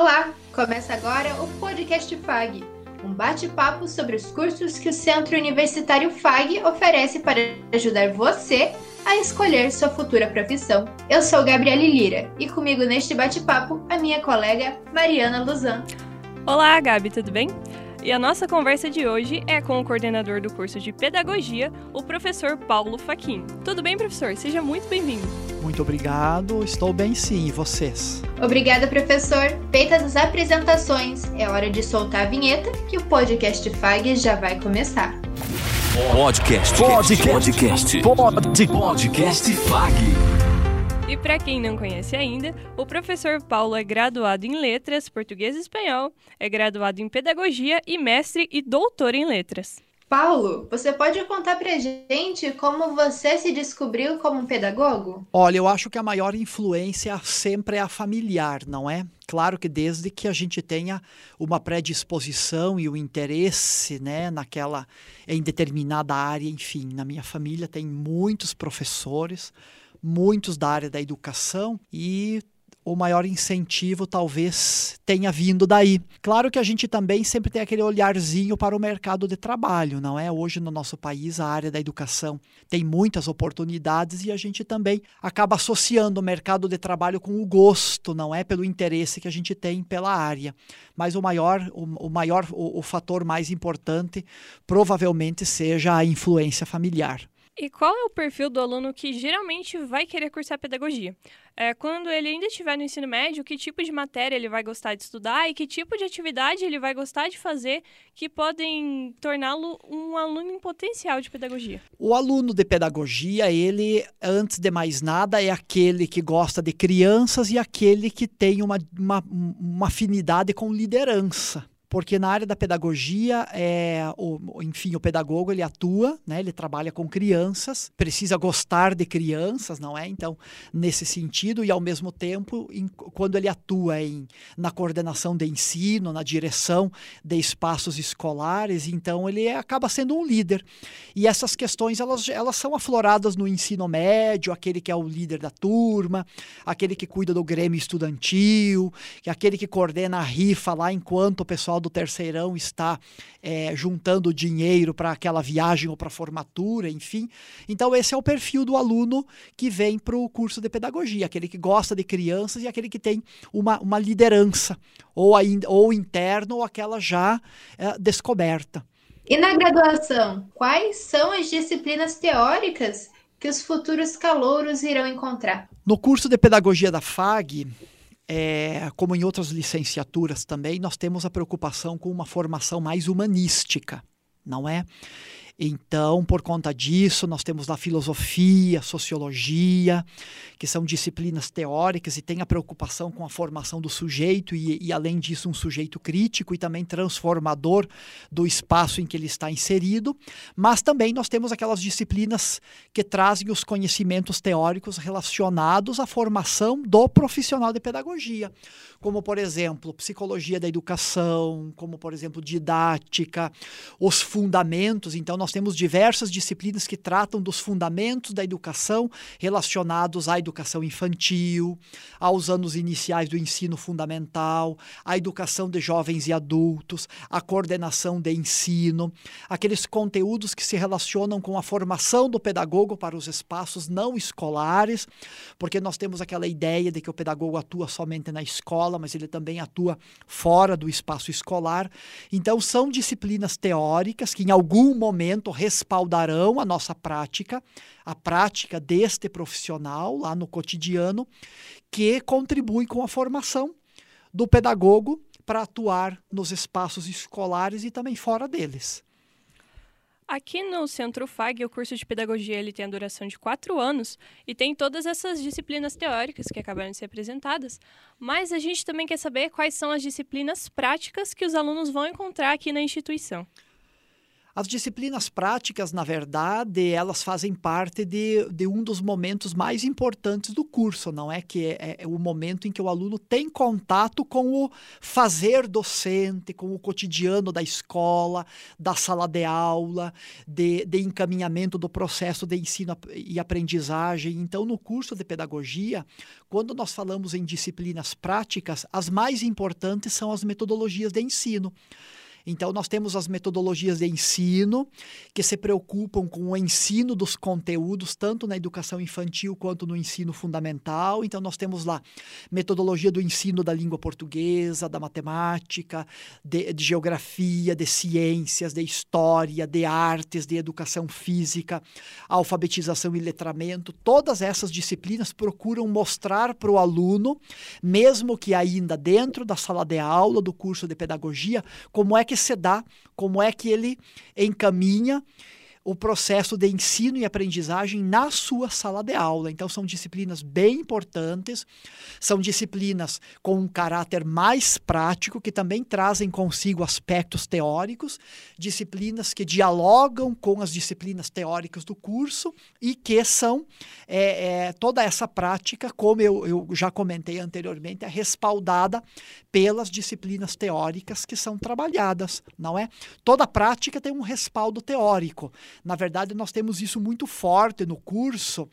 Olá, começa agora o podcast FAG, um bate-papo sobre os cursos que o Centro Universitário FAG oferece para ajudar você a escolher sua futura profissão. Eu sou Gabriele Lira e comigo neste bate-papo a minha colega Mariana Luzan. Olá, Gabi, tudo bem? E a nossa conversa de hoje é com o coordenador do curso de Pedagogia, o professor Paulo Faquin. Tudo bem, professor? Seja muito bem-vindo. Muito obrigado, estou bem sim, e vocês? Obrigada, professor. Feitas as apresentações, é hora de soltar a vinheta que o podcast FAG já vai começar. Podcast. Podcast. Podcast. Podcast FAG. E para quem não conhece ainda, o professor Paulo é graduado em Letras, Português e Espanhol, é graduado em Pedagogia e mestre e doutor em Letras. Paulo, você pode contar pra gente como você se descobriu como um pedagogo? Olha, eu acho que a maior influência sempre é a familiar, não é? Claro que desde que a gente tenha uma predisposição e o interesse, né, naquela em determinada área, enfim, na minha família tem muitos professores, muitos da área da educação e o maior incentivo talvez tenha vindo daí. Claro que a gente também sempre tem aquele olharzinho para o mercado de trabalho, não é? Hoje no nosso país a área da educação tem muitas oportunidades e a gente também acaba associando o mercado de trabalho com o gosto, não é? Pelo interesse que a gente tem pela área. Mas o maior, o, o maior, o, o fator mais importante provavelmente seja a influência familiar. E qual é o perfil do aluno que geralmente vai querer cursar pedagogia? É, quando ele ainda estiver no ensino médio, que tipo de matéria ele vai gostar de estudar e que tipo de atividade ele vai gostar de fazer que podem torná-lo um aluno em potencial de pedagogia? O aluno de pedagogia, ele, antes de mais nada, é aquele que gosta de crianças e aquele que tem uma, uma, uma afinidade com liderança porque na área da pedagogia, é, o, enfim, o pedagogo ele atua, né, ele trabalha com crianças, precisa gostar de crianças, não é? Então, nesse sentido, e ao mesmo tempo, em, quando ele atua em, na coordenação de ensino, na direção de espaços escolares, então ele acaba sendo um líder. E essas questões, elas, elas são afloradas no ensino médio, aquele que é o líder da turma, aquele que cuida do grêmio estudantil, aquele que coordena a rifa lá enquanto o pessoal do terceirão está é, juntando dinheiro para aquela viagem ou para a formatura, enfim. Então, esse é o perfil do aluno que vem para o curso de pedagogia, aquele que gosta de crianças e aquele que tem uma, uma liderança, ou, ainda, ou interna ou aquela já é, descoberta. E na graduação, quais são as disciplinas teóricas que os futuros calouros irão encontrar? No curso de pedagogia da FAG, é, como em outras licenciaturas também, nós temos a preocupação com uma formação mais humanística, não é? Então, por conta disso, nós temos lá filosofia, sociologia, que são disciplinas teóricas e tem a preocupação com a formação do sujeito e, e, além disso, um sujeito crítico e também transformador do espaço em que ele está inserido. Mas também nós temos aquelas disciplinas que trazem os conhecimentos teóricos relacionados à formação do profissional de pedagogia, como, por exemplo, psicologia da educação, como, por exemplo, didática, os fundamentos. Então, nós nós temos diversas disciplinas que tratam dos fundamentos da educação relacionados à educação infantil, aos anos iniciais do ensino fundamental, à educação de jovens e adultos, à coordenação de ensino, aqueles conteúdos que se relacionam com a formação do pedagogo para os espaços não escolares, porque nós temos aquela ideia de que o pedagogo atua somente na escola, mas ele também atua fora do espaço escolar. Então, são disciplinas teóricas que, em algum momento, momento respaldarão a nossa prática, a prática deste profissional lá no cotidiano, que contribui com a formação do pedagogo para atuar nos espaços escolares e também fora deles. Aqui no Centro FAG, o curso de pedagogia ele tem a duração de quatro anos e tem todas essas disciplinas teóricas que acabaram de ser apresentadas, mas a gente também quer saber quais são as disciplinas práticas que os alunos vão encontrar aqui na instituição. As disciplinas práticas, na verdade, elas fazem parte de, de um dos momentos mais importantes do curso, não é? Que é, é, o momento em que o aluno tem contato com o fazer docente, com o cotidiano da escola, da sala de aula, de, de encaminhamento do processo de ensino e aprendizagem. Então, no curso de pedagogia, quando nós falamos em disciplinas práticas, as mais importantes são as metodologias de ensino. Então, nós temos as metodologias de ensino, que se preocupam com o ensino dos conteúdos, tanto na educação infantil quanto no ensino fundamental. Então, nós temos lá metodologia do ensino da língua portuguesa, da matemática, de, de geografia, de ciências, de história, de artes, de educação física, alfabetização e letramento. Todas essas disciplinas procuram mostrar para o aluno, mesmo que ainda dentro da sala de aula do curso de pedagogia, como é que se dá, como é que ele encaminha o processo de ensino e aprendizagem na sua sala de aula. Então, são disciplinas bem importantes, são disciplinas com um caráter mais prático, que também trazem consigo aspectos teóricos, disciplinas que dialogam com as disciplinas teóricas do curso e que são é, é, toda essa prática, como eu, eu já comentei anteriormente, é respaldada pelas disciplinas teóricas que são trabalhadas, não é? Toda prática tem um respaldo teórico. Na verdade, nós temos isso muito forte no curso,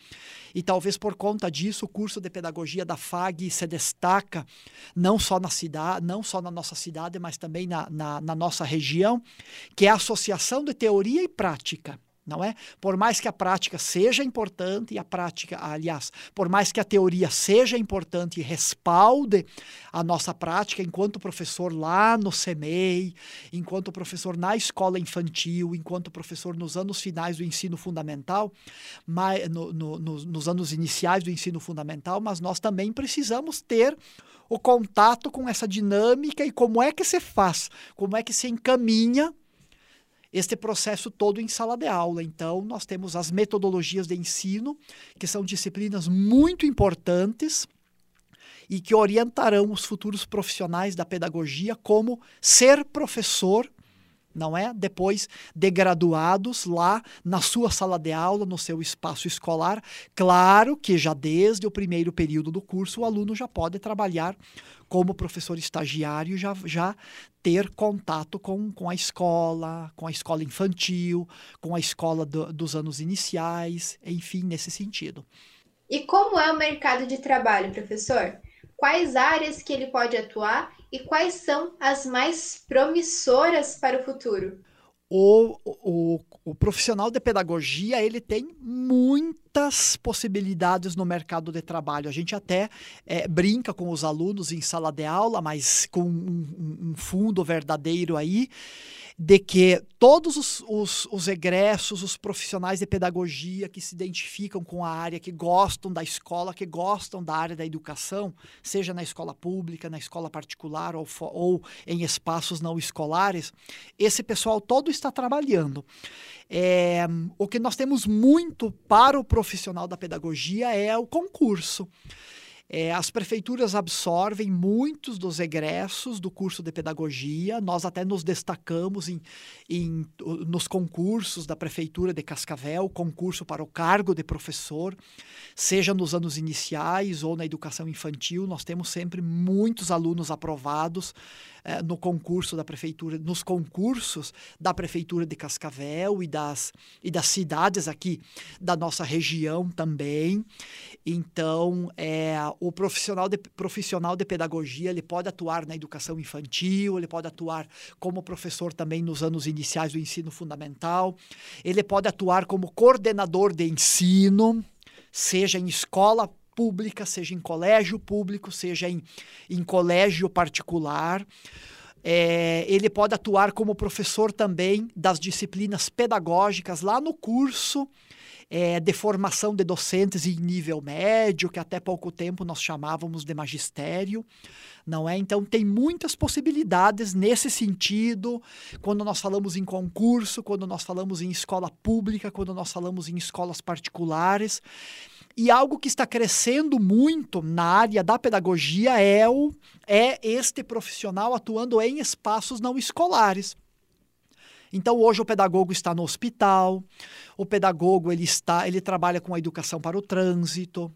e talvez por conta disso o curso de pedagogia da FAG se destaca não só na cidade, não só na nossa cidade, mas também na, na, na nossa região, que é a associação de teoria e prática não é? Por mais que a prática seja importante e a prática, aliás, por mais que a teoria seja importante e respalde a nossa prática enquanto professor lá no CEMEI, enquanto professor na escola infantil, enquanto professor nos anos finais do ensino fundamental, mas, no, no, nos, nos anos iniciais do ensino fundamental, mas nós também precisamos ter o contato com essa dinâmica e como é que se faz, como é que se encaminha este processo todo em sala de aula. Então, nós temos as metodologias de ensino, que são disciplinas muito importantes e que orientarão os futuros profissionais da pedagogia como ser professor não é? Depois de graduados lá na sua sala de aula, no seu espaço escolar. Claro que já desde o primeiro período do curso o aluno já pode trabalhar como professor estagiário, já, já ter contato com, com a escola, com a escola infantil, com a escola do, dos anos iniciais, enfim, nesse sentido. E como é o mercado de trabalho, professor? Quais áreas que ele pode atuar e quais são as mais promissoras para o futuro? O, o, o, profissional de pedagogia ele tem muitas possibilidades no mercado de trabalho. A gente até é, brinca com os alunos em sala de aula, mas com um, um fundo verdadeiro aí de que todos os, os, os, egressos, os profissionais de pedagogia que se identificam com a área, que gostam da escola, que gostam da área da educação, seja na escola pública, na escola particular ou, ou em espaços não escolares, esse pessoal todo está trabalhando. É, o que nós temos muito para o profissional da pedagogia é o concurso. É, as prefeituras absorvem muitos dos egressos do curso de pedagogia. Nós até nos destacamos em, em, nos concursos da prefeitura de Cascavel, concurso para o cargo de professor, seja nos anos iniciais ou na educação infantil. Nós temos sempre muitos alunos aprovados é, no concurso da prefeitura, nos concursos da prefeitura de Cascavel e das, e das cidades aqui da nossa região também. Então, é, o profissional de, profissional de pedagogia ele pode atuar na educação infantil, ele pode atuar como professor também nos anos iniciais do ensino fundamental, ele pode atuar como coordenador de ensino, seja em escola pública, seja em colégio público, seja em, em colégio particular. É, ele pode atuar como professor também das disciplinas pedagógicas lá no curso é, de formação de docentes em nível médio, que até pouco tempo nós chamávamos de magistério, não é? Então tem muitas possibilidades nesse sentido, quando nós falamos em concurso, quando nós falamos em escola pública, quando nós falamos em escolas particulares. E algo que está crescendo muito na área da pedagogia é, o, é este profissional atuando em espaços não escolares. Então hoje o pedagogo está no hospital, o pedagogo ele está, ele trabalha com a educação para o trânsito,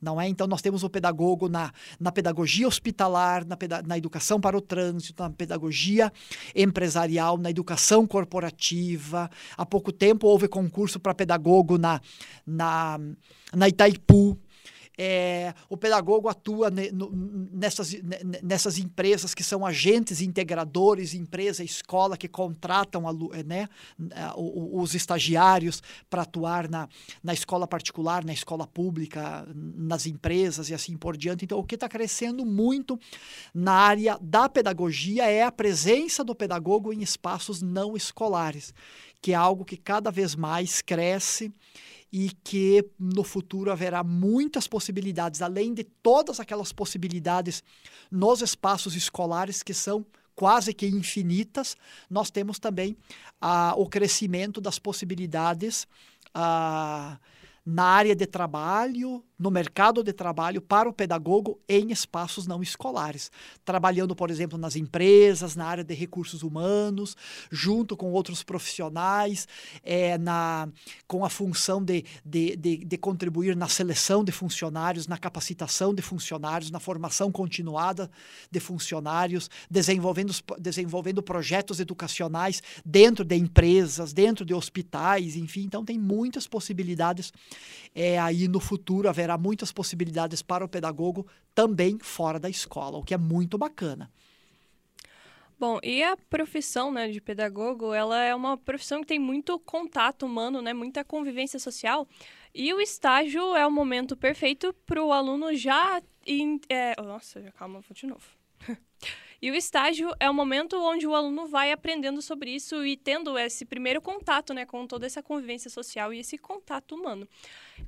não é? Então nós temos o pedagogo na, na pedagogia hospitalar, na, peda na educação para o trânsito, na pedagogia empresarial, na educação corporativa. Há pouco tempo houve concurso para pedagogo na, na, na Itaipu. É, o pedagogo atua ne, no, nessas, nessas empresas que são agentes integradores, empresa, escola, que contratam né, os estagiários para atuar na, na escola particular, na escola pública, nas empresas e assim por diante. Então, o que está crescendo muito na área da pedagogia é a presença do pedagogo em espaços não escolares, que é algo que cada vez mais cresce e que no futuro haverá muitas possibilidades, além de todas aquelas possibilidades nos espaços escolares que são quase que infinitas, nós temos também ah, o crescimento das possibilidades ah, na área de trabalho, no mercado de trabalho para o pedagogo em espaços não escolares, trabalhando, por exemplo, nas empresas, na área de recursos humanos, junto com outros profissionais, é, na, com a função de, de, de, de contribuir na seleção de funcionários, na capacitação de funcionários, na formação continuada de funcionários, desenvolvendo, desenvolvendo projetos educacionais dentro de empresas, dentro de hospitais, enfim. Então, tem muitas possibilidades é, aí no futuro haver haverá muitas possibilidades para o pedagogo também fora da escola, o que é muito bacana. Bom, e a profissão né, de pedagogo, ela é uma profissão que tem muito contato humano, né, muita convivência social. E o estágio é o momento perfeito para o aluno já... In, é, nossa, calma, vou de novo. E o estágio é o momento onde o aluno vai aprendendo sobre isso e tendo esse primeiro contato né, com toda essa convivência social e esse contato humano.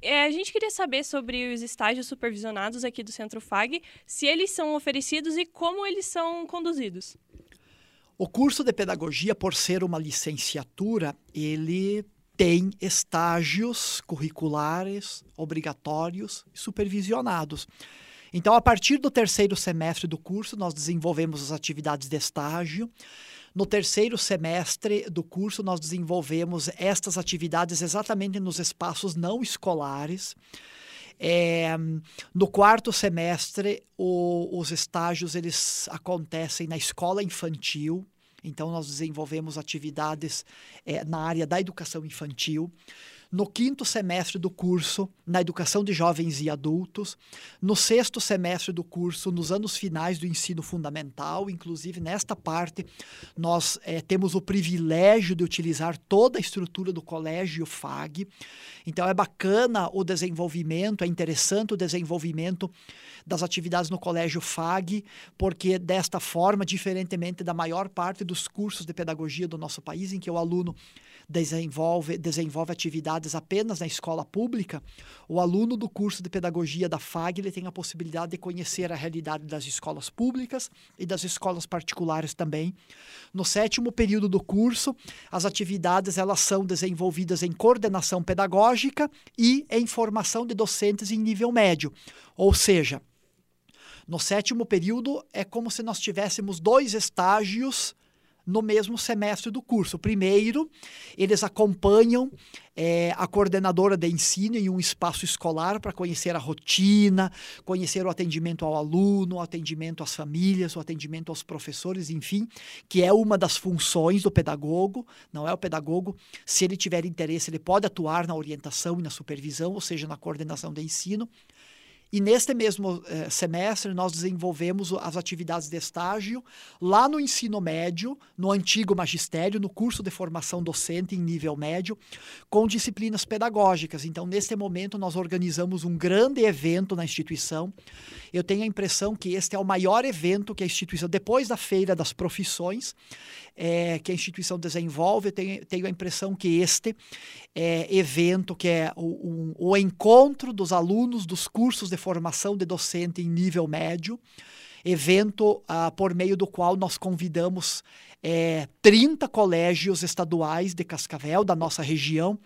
É, a gente queria saber sobre os estágios supervisionados aqui do Centro FAG, se eles são oferecidos e como eles são conduzidos. O curso de pedagogia, por ser uma licenciatura, ele tem estágios curriculares obrigatórios e supervisionados. Então, a partir do terceiro semestre do curso, nós desenvolvemos as atividades de estágio. No terceiro semestre do curso, nós desenvolvemos estas atividades exatamente nos espaços não escolares. É, no quarto semestre, o, os estágios eles acontecem na escola infantil. Então, nós desenvolvemos atividades é, na área da educação infantil no quinto semestre do curso, na educação de jovens e adultos, no sexto semestre do curso, nos anos finais do ensino fundamental, inclusive nesta parte, nós é, temos o privilégio de utilizar toda a estrutura do colégio FAG. Então é bacana o desenvolvimento, é interessante o desenvolvimento das atividades no colégio FAG, porque desta forma, diferentemente da maior parte dos cursos de pedagogia do nosso país, em que o aluno desenvolve, desenvolve atividades apenas na escola pública, o aluno do curso de pedagogia da FAG ele tem a possibilidade de conhecer a realidade das escolas públicas e das escolas particulares também. No sétimo período do curso, as atividades elas são desenvolvidas em coordenação pedagógica e em formação de docentes em nível médio, ou seja, no sétimo período é como se nós tivéssemos dois estágios no mesmo semestre do curso. Primeiro, eles acompanham é, a coordenadora de ensino em um espaço escolar para conhecer a rotina, conhecer o atendimento ao aluno, o atendimento às famílias, o atendimento aos professores, enfim, que é uma das funções do pedagogo. Não é o pedagogo, se ele tiver interesse, ele pode atuar na orientação e na supervisão, ou seja, na coordenação de ensino. E neste mesmo eh, semestre, nós desenvolvemos as atividades de estágio lá no ensino médio, no antigo magistério, no curso de formação docente em nível médio, com disciplinas pedagógicas. Então, neste momento, nós organizamos um grande evento na instituição. Eu tenho a impressão que este é o maior evento que a instituição, depois da Feira das Profissões, é, que a instituição desenvolve. Eu tenho, tenho a impressão que este é, evento, que é o, um, o encontro dos alunos dos cursos de formação de docente em nível médio, evento ah, por meio do qual nós convidamos é, 30 colégios estaduais de Cascavel, da nossa região,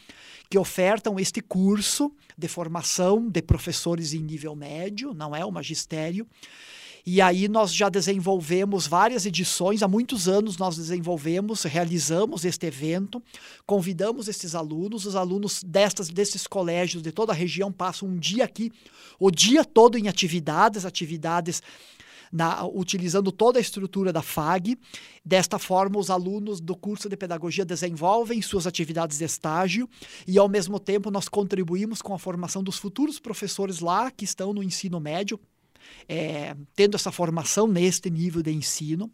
que ofertam este curso de formação de professores em nível médio, não é o magistério. E aí nós já desenvolvemos várias edições, há muitos anos nós desenvolvemos, realizamos este evento, convidamos esses alunos, os alunos destas, desses colégios de toda a região passam um dia aqui, o dia todo em atividades, atividades na, utilizando toda a estrutura da FAG. Desta forma, os alunos do curso de pedagogia desenvolvem suas atividades de estágio e, ao mesmo tempo, nós contribuímos com a formação dos futuros professores lá que estão no ensino médio, é, tendo essa formação neste nível de ensino.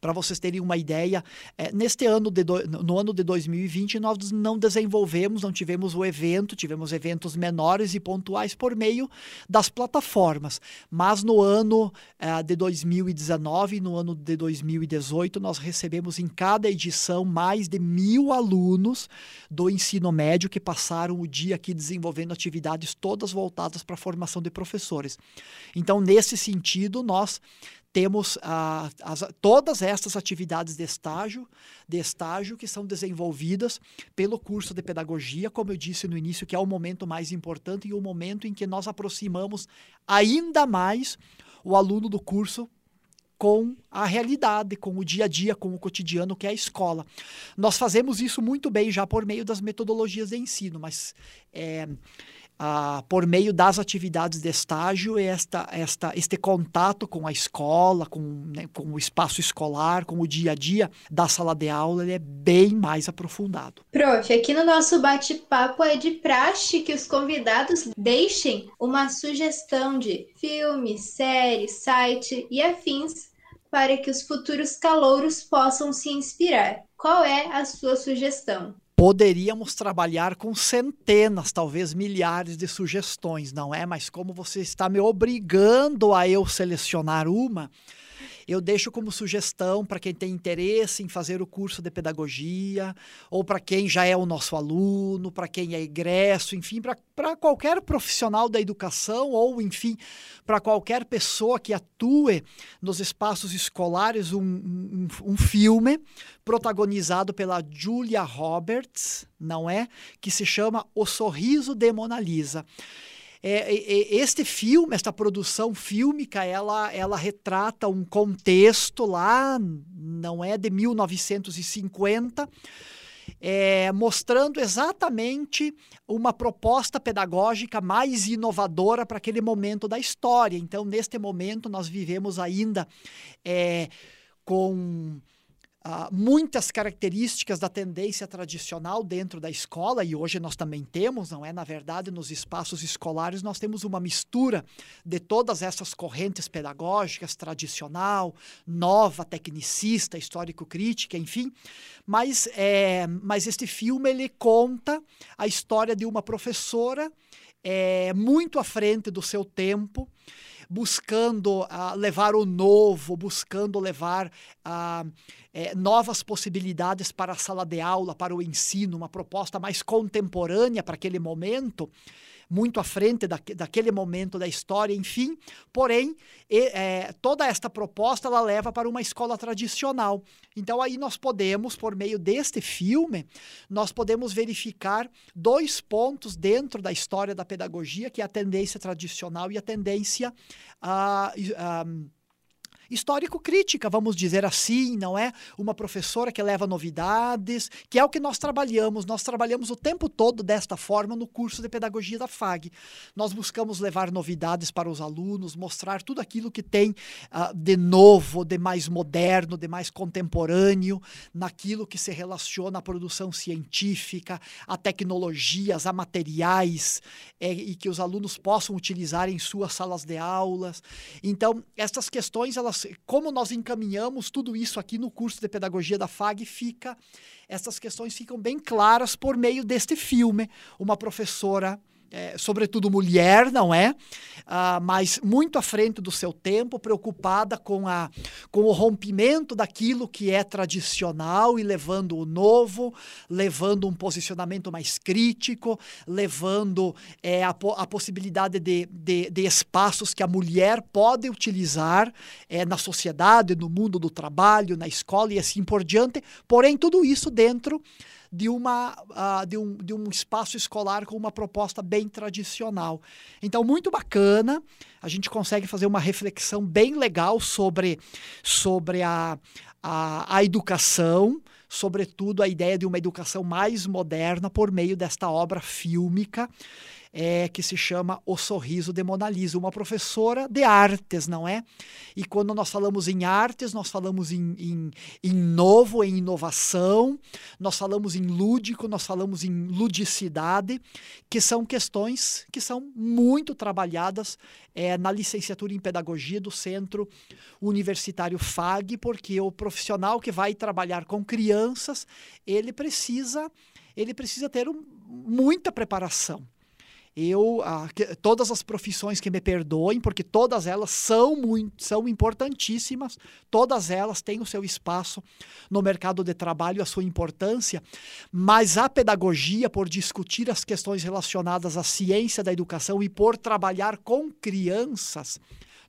Para vocês terem uma ideia, é, neste ano, de do, no ano de 2020, nós não desenvolvemos, não tivemos o evento, tivemos eventos menores e pontuais por meio das plataformas. Mas no ano é, de 2019 e no ano de 2018, nós recebemos em cada edição mais de mil alunos do ensino médio que passaram o dia aqui desenvolvendo atividades todas voltadas para a formação de professores. Então, nesse sentido, nós temos ah, as, todas essas atividades de estágio, de estágio que são desenvolvidas pelo curso de pedagogia, como eu disse no início, que é o momento mais importante e o momento em que nós aproximamos ainda mais o aluno do curso com a realidade, com o dia a dia, com o cotidiano que é a escola. Nós fazemos isso muito bem já por meio das metodologias de ensino, mas é, ah, por meio das atividades de estágio, esta, esta, este contato com a escola, com, né, com o espaço escolar, com o dia a dia da sala de aula, ele é bem mais aprofundado. Prof, aqui no nosso bate-papo é de praxe que os convidados deixem uma sugestão de filme, série, site e afins para que os futuros calouros possam se inspirar. Qual é a sua sugestão? Poderíamos trabalhar com centenas, talvez milhares de sugestões, não é? Mas como você está me obrigando a eu selecionar uma, eu deixo como sugestão para quem tem interesse em fazer o curso de pedagogia, ou para quem já é o nosso aluno, para quem é egresso, enfim, para qualquer profissional da educação, ou, enfim, para qualquer pessoa que atue nos espaços escolares, um, um, um filme protagonizado pela Julia Roberts, não é? Que se chama O Sorriso de Mona Lisa. É, é, este filme, esta produção fílmica, ela, ela retrata um contexto lá, não é de 1950, é, mostrando exatamente uma proposta pedagógica mais inovadora para aquele momento da história. Então, neste momento, nós vivemos ainda é, com Uh, muitas características da tendência tradicional dentro da escola, e hoje nós também temos, não é? Na verdade, nos espaços escolares, nós temos uma mistura de todas essas correntes pedagógicas, tradicional, nova, tecnicista, histórico-crítica, enfim. Mas, é, mas este filme ele conta a história de uma professora é, muito à frente do seu tempo buscando uh, levar o novo, buscando levar é, novas possibilidades para a sala de aula, para o ensino, uma proposta mais contemporânea para aquele momento muito à frente da, daquele momento da história, enfim. Porém, e, é, toda esta proposta ela leva para uma escola tradicional. Então aí nós podemos, por meio deste filme, nós podemos verificar dois pontos dentro da história da pedagogia, que é a tendência tradicional e a tendência a, a histórico-crítica, vamos dizer assim, não é? Uma professora que leva novidades, que é o que nós trabalhamos. Nós trabalhamos o tempo todo desta forma no curso de pedagogia da FAG. Nós buscamos levar novidades para os alunos, mostrar tudo aquilo que tem uh, de novo, de mais moderno, de mais contemporâneo, naquilo que se relaciona à produção científica, a tecnologias, a materiais, é, e que os alunos possam utilizar em suas salas de aulas. Então, essas questões, elas nós, como nós encaminhamos tudo isso aqui no curso de pedagogia da FAG, fica essas questões ficam bem claras por meio deste filme. Uma professora é, sobretudo mulher, não é? Ah, mas muito à frente do seu tempo, preocupada com, a, com o rompimento daquilo que é tradicional e levando o novo, levando um posicionamento mais crítico, levando é, a, a possibilidade de, de, de, espaços que a mulher pode utilizar é, na sociedade, no mundo do trabalho, na escola e assim por diante. Porém, tudo isso dentro de, uma, uh, de, um, de um espaço escolar com uma proposta bem tradicional. Então, muito bacana, a gente consegue fazer uma reflexão bem legal sobre, sobre a, a, a educação, sobretudo a ideia de uma educação mais moderna por meio desta obra fílmica é, que se chama O Sorriso de Mona Lisa, uma professora de artes, não é? E quando nós falamos em artes, nós falamos em, em, em novo, em inovação, nós falamos em lúdico, nós falamos em ludicidade, que são questões que são muito trabalhadas é, na licenciatura em pedagogia do Centro Universitário FAG, porque o profissional que vai trabalhar com crianças, ele precisa ele precisa ter um, muita preparação eu ah, que, todas as profissões que me perdoem, porque todas elas são muito, são importantíssimas, todas elas têm o seu espaço no mercado de trabalho, a sua importância, mas a pedagogia, por discutir as questões relacionadas à ciência da educação e por trabalhar com crianças,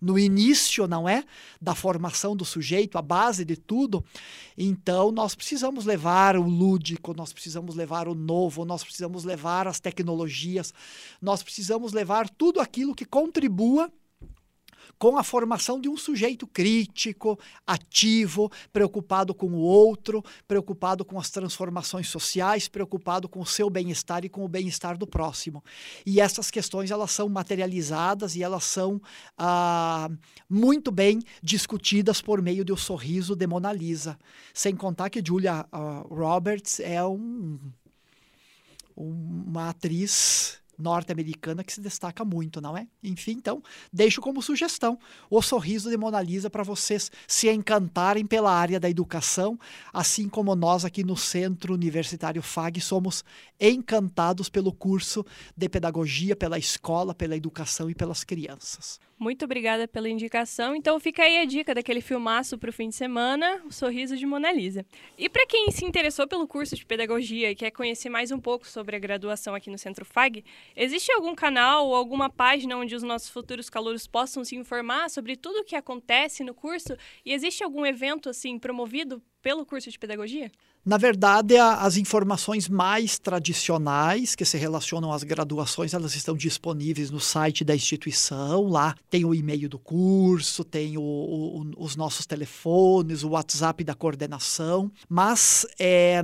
no início, não é? Da formação do sujeito, a base de tudo. Então, nós precisamos levar o lúdico, nós precisamos levar o novo, nós precisamos levar as tecnologias, nós precisamos levar tudo aquilo que contribua com a formação de um sujeito crítico, ativo, preocupado com o outro, preocupado com as transformações sociais, preocupado com o seu bem-estar e com o bem-estar do próximo. E essas questões elas são materializadas e elas são ah, muito bem discutidas por meio do sorriso de Mona Lisa. Sem contar que Julia uh, Roberts é um, uma atriz norte-americana que se destaca muito, não é? Enfim, então, deixo como sugestão o sorriso de Mona Lisa para vocês se encantarem pela área da educação, assim como nós aqui no Centro Universitário FAG somos encantados pelo curso de pedagogia, pela escola, pela educação e pelas crianças. Muito obrigada pela indicação. Então fica aí a dica daquele filmaço para o fim de semana, O Sorriso de Mona Lisa. E para quem se interessou pelo curso de pedagogia e quer conhecer mais um pouco sobre a graduação aqui no Centro FAG, existe algum canal ou alguma página onde os nossos futuros calouros possam se informar sobre tudo o que acontece no curso? E existe algum evento assim promovido pelo curso de pedagogia? Na verdade, as informações mais tradicionais que se relacionam às graduações, elas estão disponíveis no site da instituição. Lá tem o e-mail do curso, tem o, o, os nossos telefones, o WhatsApp da coordenação. Mas é,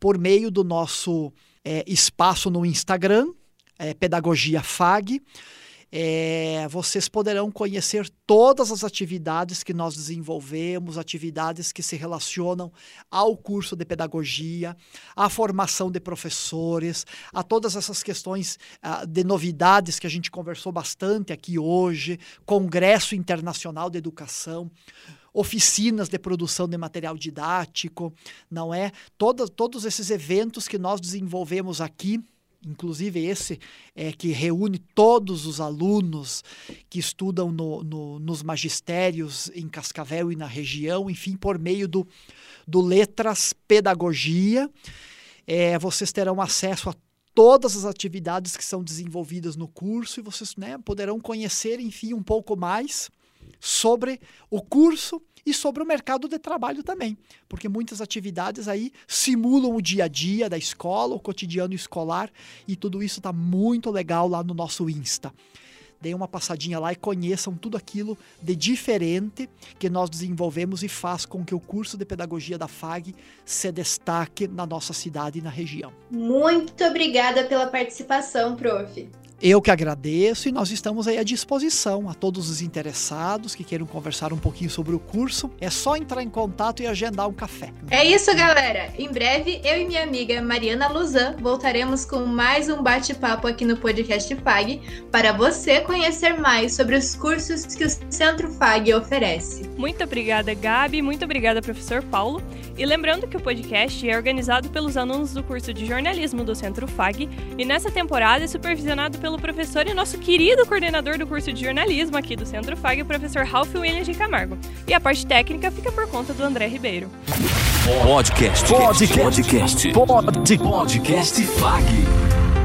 por meio do nosso é, espaço no Instagram, é, Pedagogia FAG, é, vocês poderão conhecer todas as atividades que nós desenvolvemos, atividades que se relacionam ao curso de pedagogia, à formação de professores, a todas essas questões uh, de novidades que a gente conversou bastante aqui hoje, Congresso Internacional de Educação oficinas de produção de material didático, não é? Todos, todos esses eventos que nós desenvolvemos aqui inclusive esse é, que reúne todos os alunos que estudam no, no, nos magistérios em Cascavel e na região, enfim, por meio do, do Letras Pedagogia. É, vocês terão acesso a todas as atividades que são desenvolvidas no curso e vocês né, poderão conhecer, enfim, um pouco mais sobre o curso e sobre o mercado de trabalho também, porque muitas atividades aí simulam o dia a dia da escola, o cotidiano escolar, e tudo isso está muito legal lá no nosso Insta. Deem uma passadinha lá e conheçam tudo aquilo de diferente que nós desenvolvemos e faz com que o curso de pedagogia da FAG se destaque na nossa cidade e na região. Muito obrigada pela participação, prof. Eu que agradeço e nós estamos aí à disposição a todos os interessados que queiram conversar um pouquinho sobre o curso. É só entrar em contato e agendar um café. É isso, galera. Em breve, eu e minha amiga Mariana Luzan voltaremos com mais um bate-papo aqui no podcast FAG para você conhecer mais sobre os cursos que o Centro FAG oferece. Muito obrigada, Gabi. Muito obrigada, professor Paulo. E lembrando que o podcast é organizado pelos alunos do curso de jornalismo do Centro FAG e nessa temporada é supervisionado pelo professor e nosso querido coordenador do curso de jornalismo aqui do Centro FAG, o professor Ralph Williams de Camargo. E a parte técnica fica por conta do André Ribeiro. Podcast. Podcast. Podcast. Podcast. Podcast FAG.